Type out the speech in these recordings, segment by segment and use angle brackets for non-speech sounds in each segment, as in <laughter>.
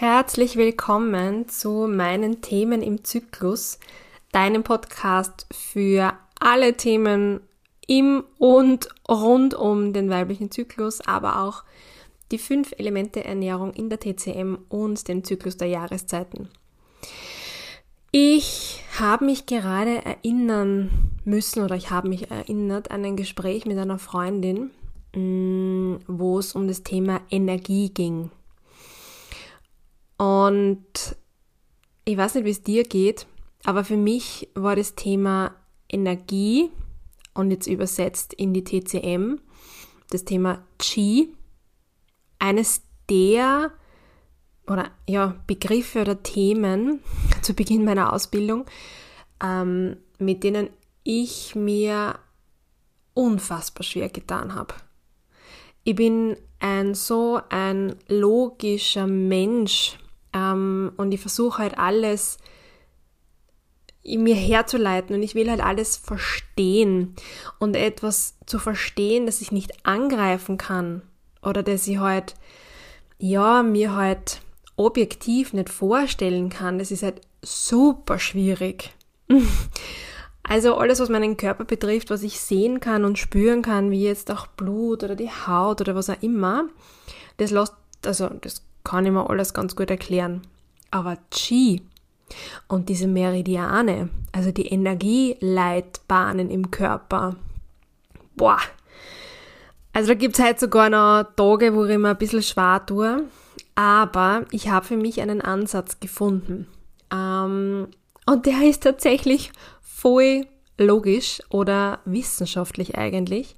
Herzlich willkommen zu meinen Themen im Zyklus, deinem Podcast für alle Themen im und rund um den weiblichen Zyklus, aber auch die fünf Elemente Ernährung in der TCM und den Zyklus der Jahreszeiten. Ich habe mich gerade erinnern müssen oder ich habe mich erinnert an ein Gespräch mit einer Freundin, mm, wo es um das Thema Energie ging. Und ich weiß nicht, wie es dir geht, aber für mich war das Thema Energie und jetzt übersetzt in die TCM, das Thema Qi, eines der oder ja, Begriffe oder Themen <laughs> zu Beginn meiner Ausbildung, ähm, mit denen ich mir unfassbar schwer getan habe. Ich bin ein so ein logischer Mensch ähm, und ich versuche halt alles in mir herzuleiten und ich will halt alles verstehen und etwas zu verstehen, das ich nicht angreifen kann oder das ich halt, ja, mir halt objektiv nicht vorstellen kann, das ist halt super schwierig. <laughs> Also alles, was meinen Körper betrifft, was ich sehen kann und spüren kann, wie jetzt auch Blut oder die Haut oder was auch immer, das lässt, also das kann ich mir alles ganz gut erklären. Aber Qi und diese Meridiane, also die Energieleitbahnen im Körper, boah. Also da gibt es halt sogar noch Tage, wo ich mir ein bisschen schwer tue. Aber ich habe für mich einen Ansatz gefunden. Ähm, und der ist tatsächlich voll logisch oder wissenschaftlich eigentlich.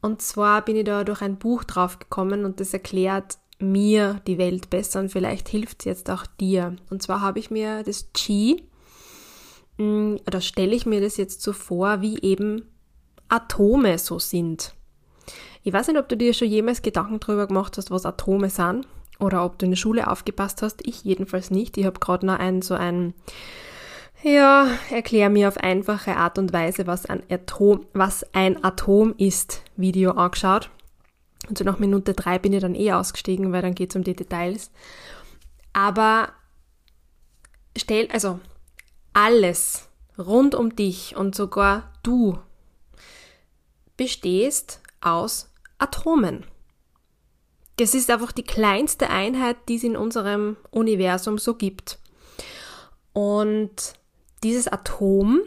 Und zwar bin ich da durch ein Buch drauf gekommen und das erklärt mir die Welt besser und vielleicht hilft es jetzt auch dir. Und zwar habe ich mir das Qi, mm, oder stelle ich mir das jetzt so vor, wie eben Atome so sind. Ich weiß nicht, ob du dir schon jemals Gedanken darüber gemacht hast, was Atome sind, oder ob du in der Schule aufgepasst hast. Ich jedenfalls nicht. Ich habe gerade noch ein so ein ja, erklär mir auf einfache Art und Weise, was ein Atom, was ein Atom ist, Video angeschaut. Und so nach Minute drei bin ich dann eh ausgestiegen, weil dann geht es um die Details. Aber stell, also alles rund um dich und sogar du bestehst aus Atomen. Das ist einfach die kleinste Einheit, die es in unserem Universum so gibt. Und dieses Atom,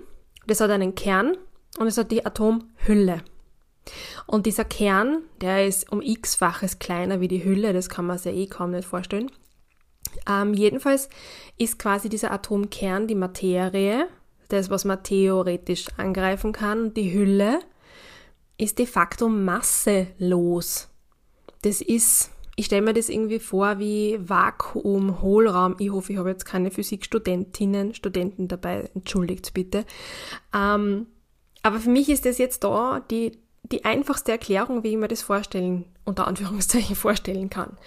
das hat einen Kern und es hat die Atomhülle. Und dieser Kern, der ist um x-faches kleiner wie die Hülle, das kann man sich eh kaum nicht vorstellen. Ähm, jedenfalls ist quasi dieser Atomkern die Materie, das, was man theoretisch angreifen kann, die Hülle ist de facto masselos. Das ist, ich stelle mir das irgendwie vor wie Vakuum, Hohlraum. Ich hoffe, ich habe jetzt keine Physikstudentinnen, Studenten dabei, entschuldigt bitte. Ähm, aber für mich ist das jetzt da die, die einfachste Erklärung, wie ich mir das vorstellen, unter Anführungszeichen <laughs> vorstellen kann.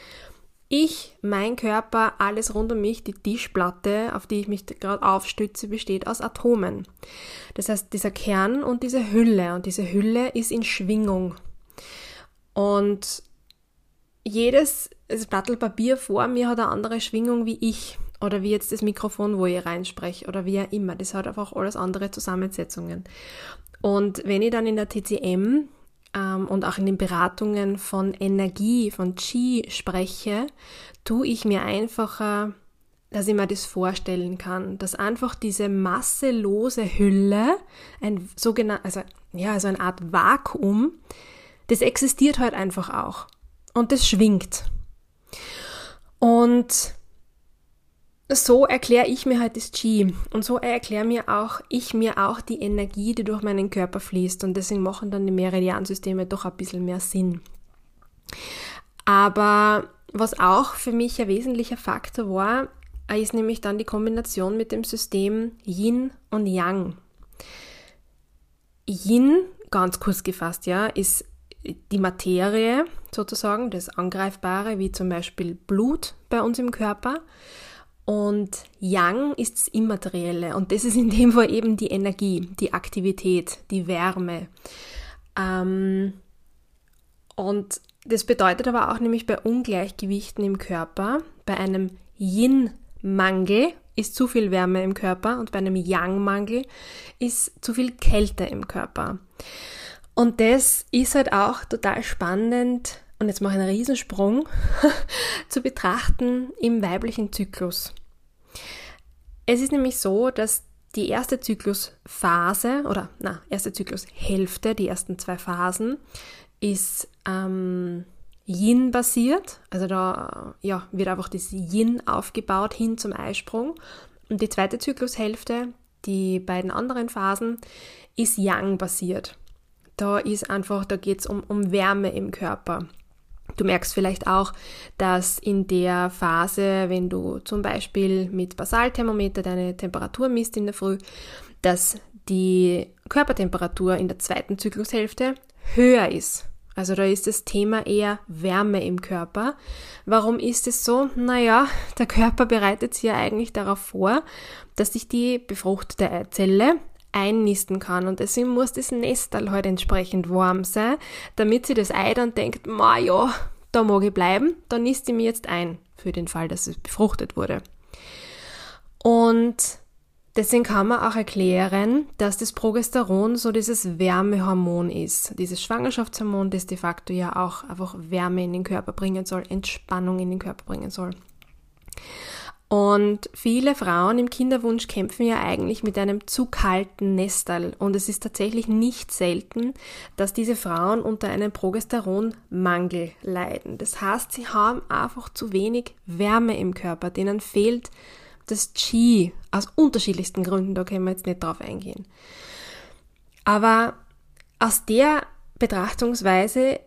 Ich, mein Körper, alles rund um mich, die Tischplatte, auf die ich mich gerade aufstütze, besteht aus Atomen. Das heißt, dieser Kern und diese Hülle. Und diese Hülle ist in Schwingung. Und jedes das Papier vor mir hat eine andere Schwingung wie ich. Oder wie jetzt das Mikrofon, wo ich reinspreche. Oder wie auch immer. Das hat einfach alles andere Zusammensetzungen. Und wenn ich dann in der TCM ähm, und auch in den Beratungen von Energie, von Qi spreche, tue ich mir einfacher, dass ich mir das vorstellen kann, dass einfach diese masselose Hülle, ein sogenannter, also ja, also eine Art Vakuum, das existiert halt einfach auch. Und das schwingt. Und so erkläre ich mir halt das Qi und so erkläre mir auch ich mir auch die Energie, die durch meinen Körper fließt und deswegen machen dann die Meridiansysteme doch ein bisschen mehr Sinn. Aber was auch für mich ein wesentlicher Faktor war, ist nämlich dann die Kombination mit dem System Yin und Yang. Yin, ganz kurz gefasst, ja, ist die Materie sozusagen, das Angreifbare, wie zum Beispiel Blut bei uns im Körper. Und Yang ist das Immaterielle und das ist in dem Fall eben die Energie, die Aktivität, die Wärme. Ähm, und das bedeutet aber auch nämlich bei Ungleichgewichten im Körper, bei einem Yin-Mangel ist zu viel Wärme im Körper und bei einem Yang-Mangel ist zu viel Kälte im Körper. Und das ist halt auch total spannend und jetzt mache ich einen Riesensprung <laughs> zu betrachten im weiblichen Zyklus. Es ist nämlich so, dass die erste Zyklusphase oder na, erste Zyklushälfte, die ersten zwei Phasen, ist ähm, Yin basiert. Also da ja, wird einfach das Yin aufgebaut hin zum Eisprung. Und die zweite Zyklushälfte, die beiden anderen Phasen, ist Yang basiert. Da ist einfach, da geht es um, um Wärme im Körper. Du merkst vielleicht auch, dass in der Phase, wenn du zum Beispiel mit Basalthermometer deine Temperatur misst in der Früh, dass die Körpertemperatur in der zweiten Zyklushälfte höher ist. Also da ist das Thema eher Wärme im Körper. Warum ist es so? Naja, <laughs> der Körper bereitet sich ja eigentlich darauf vor, dass sich die befruchtete Eizelle einnisten kann. Und deswegen muss das Nestal halt entsprechend warm sein, damit sie das Ei dann denkt, ma ja, da mag ich bleiben, dann nisst sie mir jetzt ein, für den Fall, dass es befruchtet wurde. Und deswegen kann man auch erklären, dass das Progesteron so dieses Wärmehormon ist, dieses Schwangerschaftshormon, das de facto ja auch einfach Wärme in den Körper bringen soll, Entspannung in den Körper bringen soll. Und viele Frauen im Kinderwunsch kämpfen ja eigentlich mit einem zu kalten Nestal. Und es ist tatsächlich nicht selten, dass diese Frauen unter einem Progesteronmangel leiden. Das heißt, sie haben einfach zu wenig Wärme im Körper. Denen fehlt das Qi aus unterschiedlichsten Gründen. Da können wir jetzt nicht drauf eingehen. Aber aus der Betrachtungsweise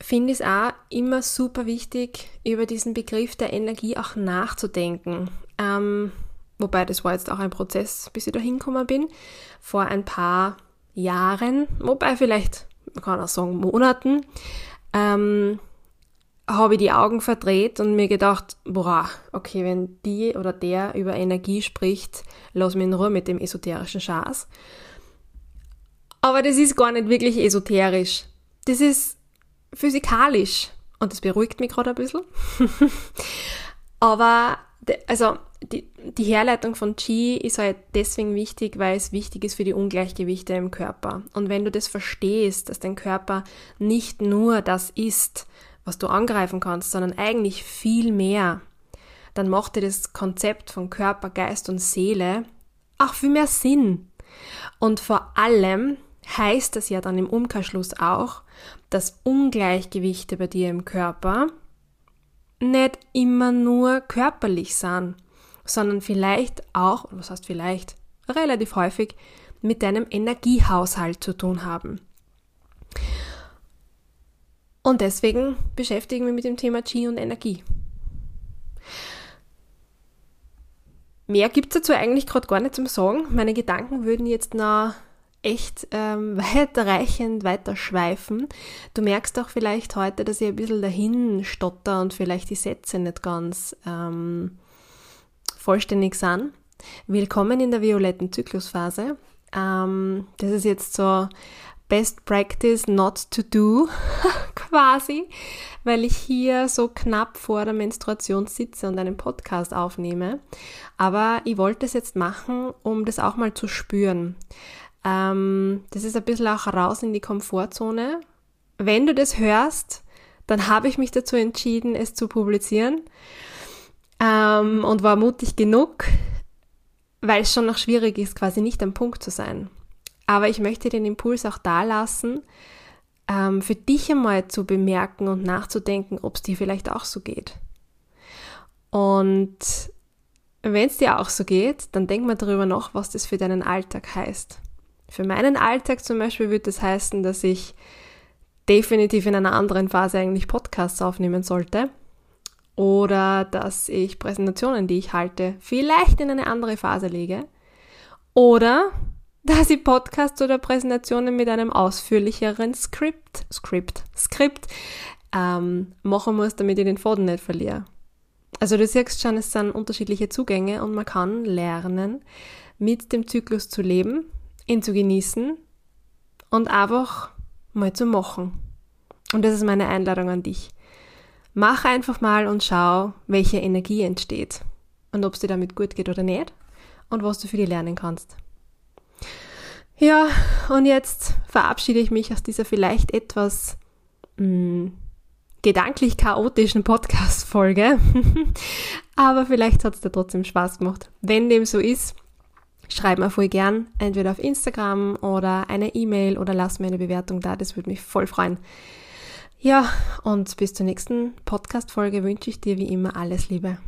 finde ich es auch immer super wichtig, über diesen Begriff der Energie auch nachzudenken. Ähm, wobei das war jetzt auch ein Prozess, bis ich da hingekommen bin, vor ein paar Jahren, wobei vielleicht, man kann auch sagen Monaten, ähm, habe ich die Augen verdreht und mir gedacht, boah, okay, wenn die oder der über Energie spricht, lass mich in Ruhe mit dem esoterischen Schaß. Aber das ist gar nicht wirklich esoterisch. Das ist physikalisch. Und das beruhigt mich gerade ein bisschen. <laughs> Aber also die, die Herleitung von Qi ist halt deswegen wichtig, weil es wichtig ist für die Ungleichgewichte im Körper. Und wenn du das verstehst, dass dein Körper nicht nur das ist, was du angreifen kannst, sondern eigentlich viel mehr, dann macht dir das Konzept von Körper, Geist und Seele auch viel mehr Sinn. Und vor allem heißt das ja dann im Umkehrschluss auch, dass Ungleichgewichte bei dir im Körper nicht immer nur körperlich sind, sondern vielleicht auch, was heißt vielleicht, relativ häufig mit deinem Energiehaushalt zu tun haben. Und deswegen beschäftigen wir mit dem Thema Qi und Energie. Mehr gibt es dazu eigentlich gerade gar nicht zum Sagen. Meine Gedanken würden jetzt noch echt ähm, <laughs> weitreichend weiterschweifen. Du merkst auch vielleicht heute, dass ich ein bisschen dahin stotter und vielleicht die Sätze nicht ganz ähm, vollständig sind. Willkommen in der violetten Zyklusphase. Ähm, das ist jetzt so Best Practice not to do <laughs> quasi, weil ich hier so knapp vor der Menstruation sitze und einen Podcast aufnehme. Aber ich wollte es jetzt machen, um das auch mal zu spüren. Ähm, das ist ein bisschen auch raus in die Komfortzone. Wenn du das hörst, dann habe ich mich dazu entschieden, es zu publizieren ähm, und war mutig genug, weil es schon noch schwierig ist, quasi nicht am Punkt zu sein. Aber ich möchte den Impuls auch da lassen, ähm, für dich einmal zu bemerken und nachzudenken, ob es dir vielleicht auch so geht. Und wenn es dir auch so geht, dann denk mal darüber nach, was das für deinen Alltag heißt. Für meinen Alltag zum Beispiel würde das heißen, dass ich definitiv in einer anderen Phase eigentlich Podcasts aufnehmen sollte. Oder dass ich Präsentationen, die ich halte, vielleicht in eine andere Phase lege. Oder dass ich Podcasts oder Präsentationen mit einem ausführlicheren Skript, Skript, Skript ähm, machen muss, damit ich den Faden nicht verliere. Also du siehst schon, es sind unterschiedliche Zugänge und man kann lernen, mit dem Zyklus zu leben ihn zu genießen und einfach mal zu machen. Und das ist meine Einladung an dich. Mach einfach mal und schau, welche Energie entsteht. und ob es dir damit gut geht oder nicht und was du für dich lernen kannst. Ja, und jetzt verabschiede ich mich aus dieser vielleicht etwas mh, hm, gedanklich chaotischen Podcast-Folge. <laughs> Aber vielleicht hat es dir trotzdem Spaß gemacht. Wenn dem so ist, schreib mir voll gern, entweder auf Instagram oder eine E-Mail oder lass mir eine Bewertung da. Das würde mich voll freuen. Ja, und bis zur nächsten Podcast-Folge wünsche ich dir wie immer alles Liebe.